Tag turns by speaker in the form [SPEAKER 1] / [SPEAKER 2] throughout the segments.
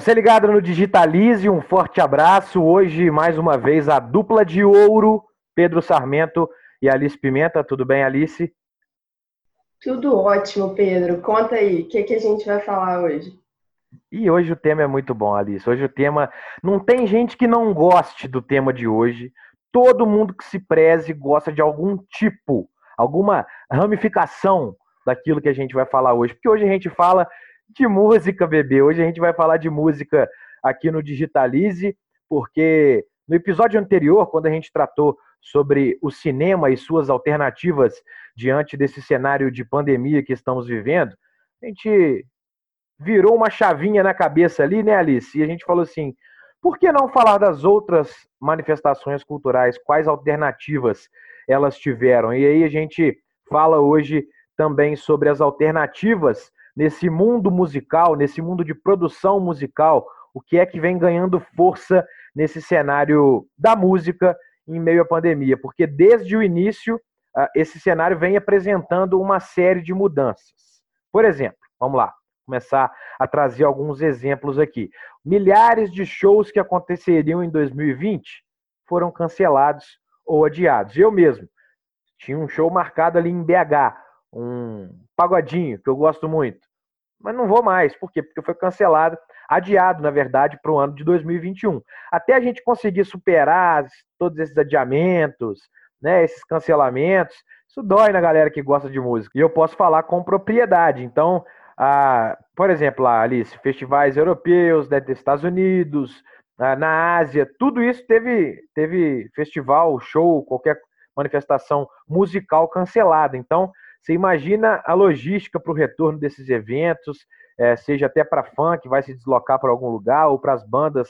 [SPEAKER 1] Você ligado no Digitalize, um forte abraço. Hoje, mais uma vez, a dupla de ouro, Pedro Sarmento e Alice Pimenta. Tudo bem, Alice?
[SPEAKER 2] Tudo ótimo, Pedro. Conta aí, o que, que a gente vai falar hoje?
[SPEAKER 1] E hoje o tema é muito bom, Alice. Hoje o tema. Não tem gente que não goste do tema de hoje. Todo mundo que se preze gosta de algum tipo, alguma ramificação daquilo que a gente vai falar hoje. Porque hoje a gente fala de música, bebê. Hoje a gente vai falar de música aqui no Digitalize, porque no episódio anterior, quando a gente tratou sobre o cinema e suas alternativas diante desse cenário de pandemia que estamos vivendo, a gente virou uma chavinha na cabeça ali, né, Alice? E a gente falou assim: por que não falar das outras manifestações culturais? Quais alternativas elas tiveram? E aí a gente fala hoje também sobre as alternativas nesse mundo musical, nesse mundo de produção musical, o que é que vem ganhando força nesse cenário da música em meio à pandemia, porque desde o início ah, esse cenário vem apresentando uma série de mudanças. Por exemplo, vamos lá, começar a trazer alguns exemplos aqui. Milhares de shows que aconteceriam em 2020 foram cancelados ou adiados. Eu mesmo tinha um show marcado ali em BH, um pagodinho que eu gosto muito, mas não vou mais. Por quê? Porque foi cancelado adiado, na verdade, para o ano de 2021. Até a gente conseguir superar todos esses adiamentos, né, esses cancelamentos, isso dói na galera que gosta de música. E eu posso falar com propriedade. Então, a, por exemplo, lá, Alice, festivais europeus, né, dos Estados Unidos, na Ásia, tudo isso teve, teve festival, show, qualquer manifestação musical cancelada. Então, você imagina a logística para o retorno desses eventos, é, seja até para fã que vai se deslocar para algum lugar, ou para as bandas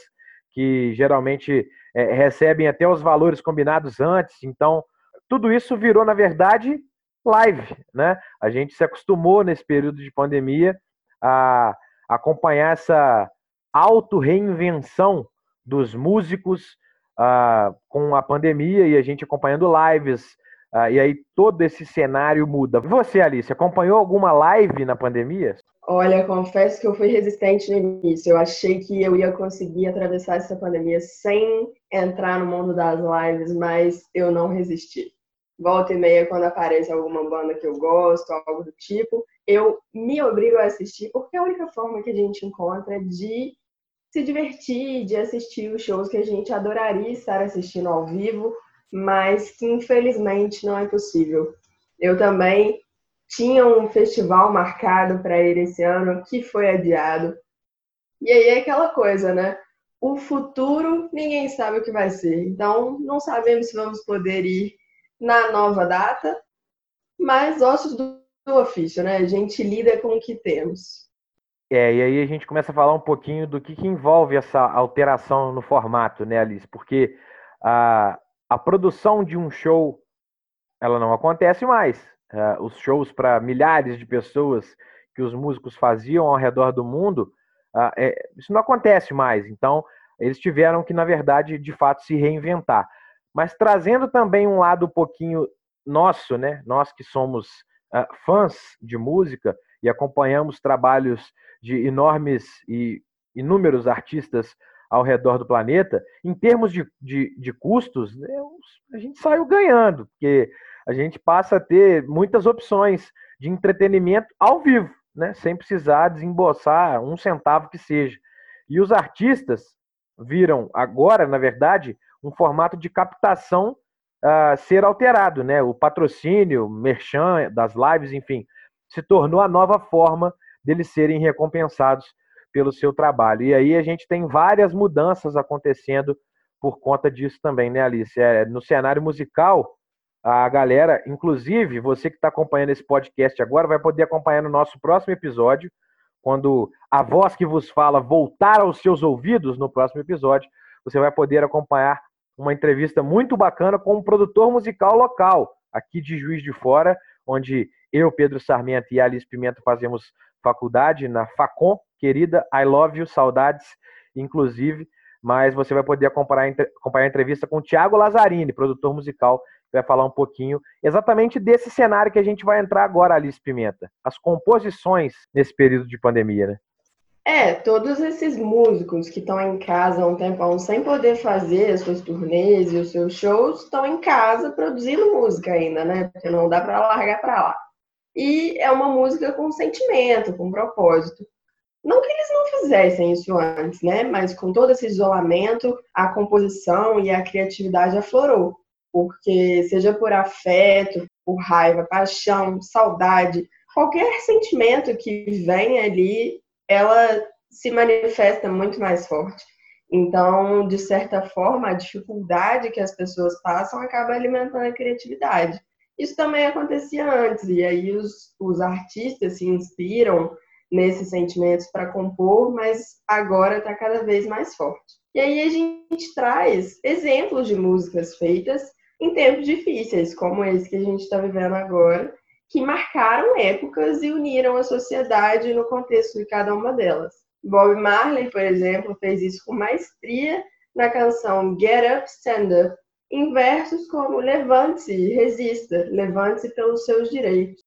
[SPEAKER 1] que geralmente é, recebem até os valores combinados antes. Então, tudo isso virou, na verdade, live. Né? A gente se acostumou nesse período de pandemia a acompanhar essa auto-reinvenção dos músicos uh, com a pandemia e a gente acompanhando lives. Uh, e aí todo esse cenário muda. Você, Alice, acompanhou alguma live na pandemia?
[SPEAKER 2] Olha, confesso que eu fui resistente no início. Eu achei que eu ia conseguir atravessar essa pandemia sem entrar no mundo das lives, mas eu não resisti. Volta e meia, quando aparece alguma banda que eu gosto, algo do tipo, eu me obrigo a assistir, porque é a única forma que a gente encontra de se divertir, de assistir os shows que a gente adoraria estar assistindo ao vivo, mas que infelizmente não é possível. Eu também tinha um festival marcado para ir esse ano que foi adiado. E aí é aquela coisa, né? O futuro ninguém sabe o que vai ser. Então, não sabemos se vamos poder ir na nova data, mas ossos do ofício, né? A gente lida com o que temos.
[SPEAKER 1] É, e aí a gente começa a falar um pouquinho do que, que envolve essa alteração no formato, né, Alice? Porque a, a produção de um show ela não acontece mais uh, os shows para milhares de pessoas que os músicos faziam ao redor do mundo, uh, é, isso não acontece mais. Então, eles tiveram que, na verdade, de fato, se reinventar. Mas trazendo também um lado um pouquinho nosso, né? Nós que somos uh, fãs de música e acompanhamos trabalhos de enormes e inúmeros artistas ao redor do planeta, em termos de, de, de custos, né, a gente saiu ganhando, porque a gente passa a ter muitas opções de entretenimento ao vivo, né? sem precisar desembolsar um centavo que seja. E os artistas viram agora, na verdade, um formato de captação uh, ser alterado. Né? O patrocínio, merchan das lives, enfim, se tornou a nova forma deles serem recompensados pelo seu trabalho. E aí a gente tem várias mudanças acontecendo por conta disso também, né, Alice? É, no cenário musical, a galera, inclusive você que está acompanhando esse podcast agora, vai poder acompanhar no nosso próximo episódio, quando a voz que vos fala voltar aos seus ouvidos no próximo episódio, você vai poder acompanhar uma entrevista muito bacana com um produtor musical local, aqui de Juiz de Fora, onde eu, Pedro Sarmento e Alice Pimenta fazemos faculdade na Facom, querida, I love you, saudades, inclusive, mas você vai poder acompanhar, acompanhar a entrevista com o Tiago Lazzarini, produtor musical vai falar um pouquinho exatamente desse cenário que a gente vai entrar agora, Alice Pimenta. As composições nesse período de pandemia, né?
[SPEAKER 2] É, todos esses músicos que estão em casa há um tempão sem poder fazer as suas turnês e os seus shows, estão em casa produzindo música ainda, né? Porque não dá para largar para lá. E é uma música com sentimento, com propósito. Não que eles não fizessem isso antes, né? Mas com todo esse isolamento, a composição e a criatividade aflorou. Porque seja por afeto, por raiva, paixão, saudade, qualquer sentimento que vem ali ela se manifesta muito mais forte. Então, de certa forma, a dificuldade que as pessoas passam acaba alimentando a criatividade. Isso também acontecia antes, e aí os, os artistas se inspiram nesses sentimentos para compor, mas agora está cada vez mais forte. E aí a gente traz exemplos de músicas feitas em tempos difíceis, como esse que a gente está vivendo agora, que marcaram épocas e uniram a sociedade no contexto de cada uma delas. Bob Marley, por exemplo, fez isso com maestria na canção Get Up, Stand Up, em versos como Levante-se resista, levante-se pelos seus direitos.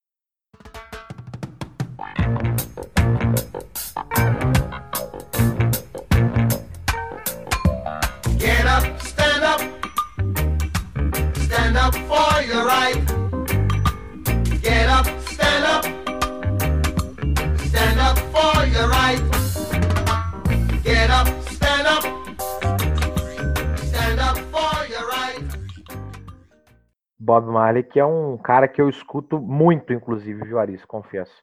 [SPEAKER 1] Bob Marley, que é um cara que eu escuto muito, inclusive, Aris, confesso.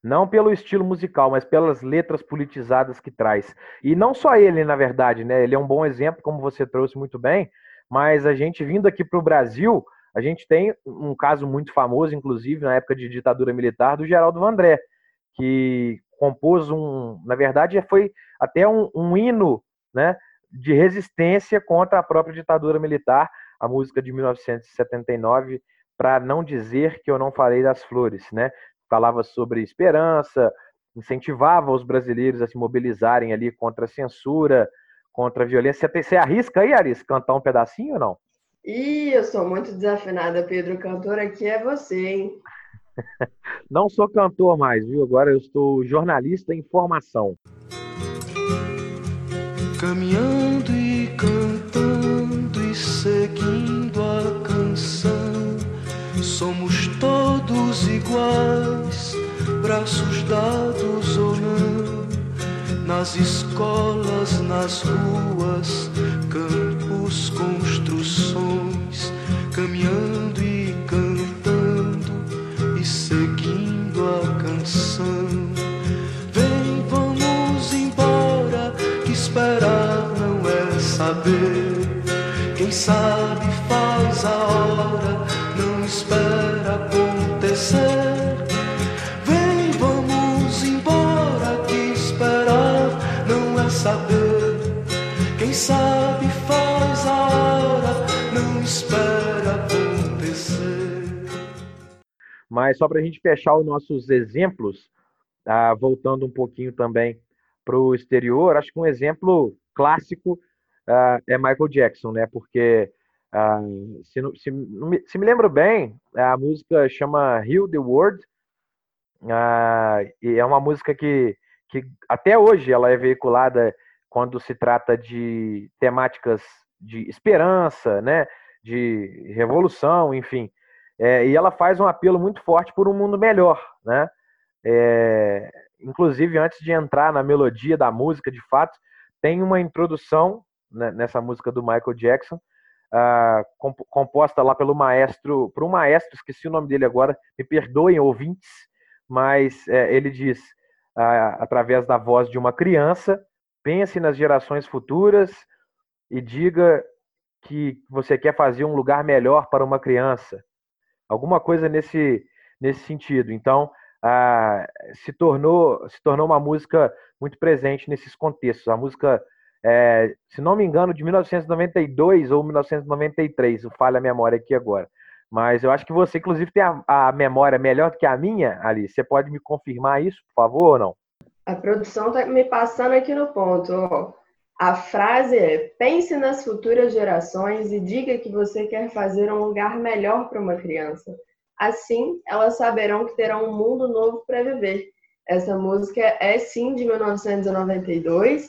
[SPEAKER 1] Não pelo estilo musical, mas pelas letras politizadas que traz. E não só ele, na verdade, né? Ele é um bom exemplo, como você trouxe muito bem, mas a gente vindo aqui para o Brasil, a gente tem um caso muito famoso, inclusive, na época de ditadura militar, do Geraldo Vandré, que compôs um, na verdade, foi até um, um hino, né, de resistência contra a própria ditadura militar, a música de 1979, para não dizer que eu não falei das flores, né? Falava sobre esperança, incentivava os brasileiros a se mobilizarem ali contra a censura, contra a violência. Você arrisca aí, Aris, cantar um pedacinho ou não?
[SPEAKER 2] Ih, eu sou muito desafinada, Pedro. Cantor aqui é você, hein?
[SPEAKER 1] não sou cantor mais, viu? Agora eu estou jornalista em formação.
[SPEAKER 3] Caminhando e e seguindo a canção, somos todos iguais, braços dados ou não, nas escolas, nas ruas, campos, construções, caminhando e cantando e seguindo a canção. Vem, vamos embora, que esperar não é saber. Sabe faz a hora, não espera acontecer. Vem, vamos embora, que esperar não é saber. Quem sabe faz a hora, não espera acontecer.
[SPEAKER 1] Mas só para a gente fechar os nossos exemplos, ah, voltando um pouquinho também para o exterior, acho que um exemplo clássico uh, é Michael Jackson, né? Porque uh, se, se, se, me lembro bem, a música chama Heal the World uh, e é uma música que, que até hoje ela é veiculada quando se trata de temáticas de esperança, né? De revolução, enfim. É, e ela faz um apelo muito forte por um mundo melhor, né? É, inclusive, antes de entrar na melodia da música, de fato, tem uma introdução nessa música do Michael Jackson, uh, composta lá pelo maestro, por um maestro, esqueci o nome dele agora, me perdoem ouvintes, mas é, ele diz, uh, através da voz de uma criança, pense nas gerações futuras e diga que você quer fazer um lugar melhor para uma criança. Alguma coisa nesse, nesse sentido. Então, uh, se, tornou, se tornou uma música muito presente nesses contextos. A música é, se não me engano, de 1992 ou 1993, falha a memória aqui agora. Mas eu acho que você, inclusive, tem a, a memória melhor do que a minha, Alice. Você pode me confirmar isso, por favor, ou não?
[SPEAKER 2] A produção está me passando aqui no ponto. Ó. A frase é: pense nas futuras gerações e diga que você quer fazer um lugar melhor para uma criança. Assim, elas saberão que terão um mundo novo para viver Essa música é sim de 1992.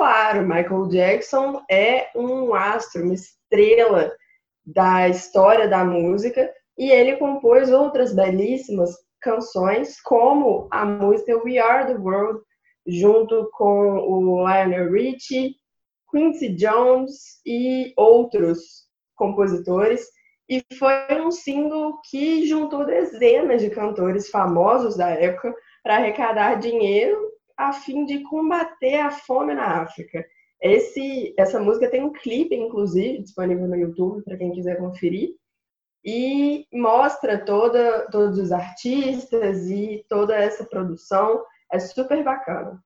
[SPEAKER 2] claro, Michael Jackson é um astro, uma estrela da história da música, e ele compôs outras belíssimas canções, como a música We Are the World, junto com o Lionel Richie, Quincy Jones e outros compositores. E foi um single que juntou dezenas de cantores famosos da época para arrecadar dinheiro a fim de combater a fome na África. Esse, essa música tem um clipe, inclusive, disponível no YouTube para quem quiser conferir, e mostra toda, todos os artistas e toda essa produção. É super bacana.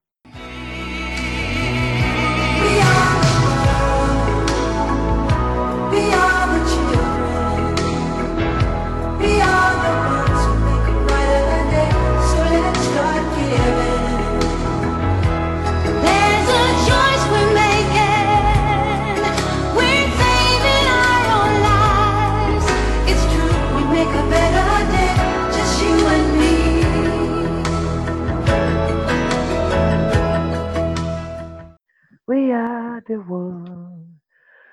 [SPEAKER 4] The
[SPEAKER 1] one.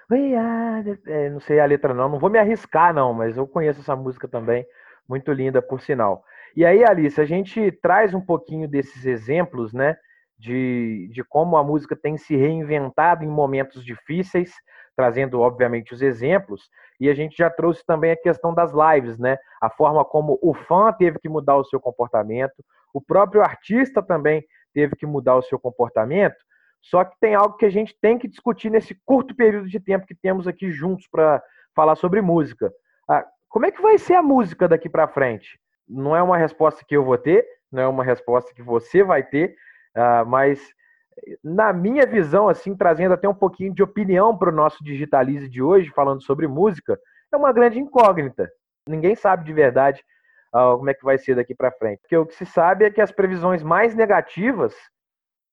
[SPEAKER 1] We are the... É, não sei a letra não, não vou me arriscar não, mas eu conheço essa música também, muito linda por sinal. E aí, Alice, a gente traz um pouquinho desses exemplos, né, de, de como a música tem se reinventado em momentos difíceis, trazendo, obviamente, os exemplos, e a gente já trouxe também a questão das lives, né, a forma como o fã teve que mudar o seu comportamento, o próprio artista também teve que mudar o seu comportamento, só que tem algo que a gente tem que discutir nesse curto período de tempo que temos aqui juntos para falar sobre música. Ah, como é que vai ser a música daqui para frente? Não é uma resposta que eu vou ter, não é uma resposta que você vai ter, ah, mas na minha visão, assim, trazendo até um pouquinho de opinião para o nosso Digitalize de hoje, falando sobre música, é uma grande incógnita. Ninguém sabe de verdade ah, como é que vai ser daqui para frente. Porque o que se sabe é que as previsões mais negativas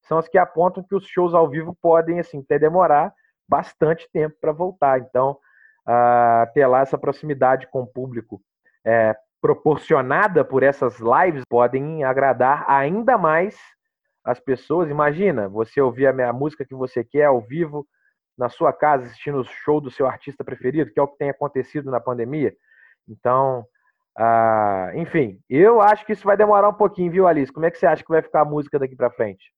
[SPEAKER 1] são as que apontam que os shows ao vivo podem assim até demorar bastante tempo para voltar. Então, uh, ter lá essa proximidade com o público é, proporcionada por essas lives podem agradar ainda mais as pessoas. Imagina você ouvir a, música que você quer ao vivo na sua casa, assistindo o show do seu artista preferido, que é o que tem acontecido na pandemia. Então, uh, enfim, eu acho que isso vai demorar um pouquinho, viu, Alice? Como é que você acha que vai ficar a música daqui para frente?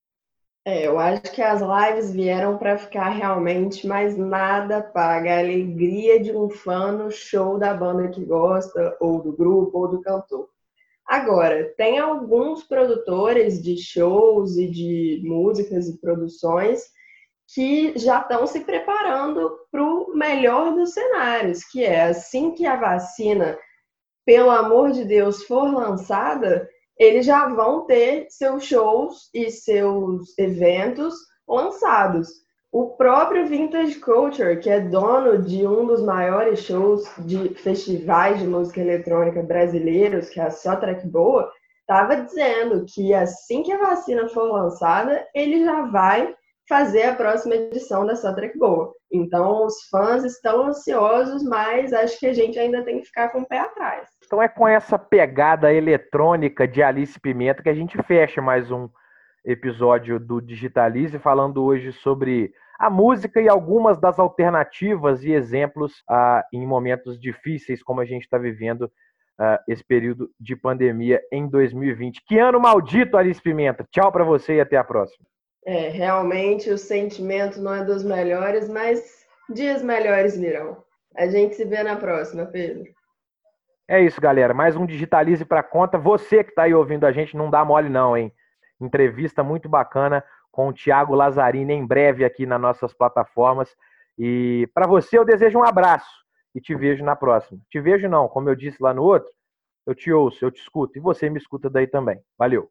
[SPEAKER 2] É, eu acho que as lives vieram para ficar realmente, mas nada paga a alegria de um fã no show da banda que gosta, ou do grupo, ou do cantor. Agora, tem alguns produtores de shows e de músicas e produções que já estão se preparando para o melhor dos cenários, que é assim que a vacina, pelo amor de Deus, for lançada, eles já vão ter seus shows e seus eventos lançados. O próprio Vintage Culture, que é dono de um dos maiores shows de festivais de música eletrônica brasileiros, que é a Só Track Boa, estava dizendo que assim que a vacina for lançada, ele já vai fazer a próxima edição da Só Track Boa. Então, os fãs estão ansiosos, mas acho que a gente ainda tem que ficar com o pé atrás.
[SPEAKER 1] Então é com essa pegada eletrônica de Alice Pimenta que a gente fecha mais um episódio do Digitalize, falando hoje sobre a música e algumas das alternativas e exemplos ah, em momentos difíceis como a gente está vivendo uh, esse período de pandemia em 2020. Que ano maldito, Alice Pimenta. Tchau para você e até a próxima.
[SPEAKER 2] É, realmente o sentimento não é dos melhores, mas dias melhores virão. A gente se vê na próxima, Pedro.
[SPEAKER 1] É isso, galera. Mais um Digitalize para conta. Você que está aí ouvindo a gente, não dá mole não, hein? Entrevista muito bacana com o Thiago Lazzarini em breve aqui nas nossas plataformas. E para você eu desejo um abraço e te vejo na próxima. Te vejo não, como eu disse lá no outro, eu te ouço, eu te escuto e você me escuta daí também. Valeu.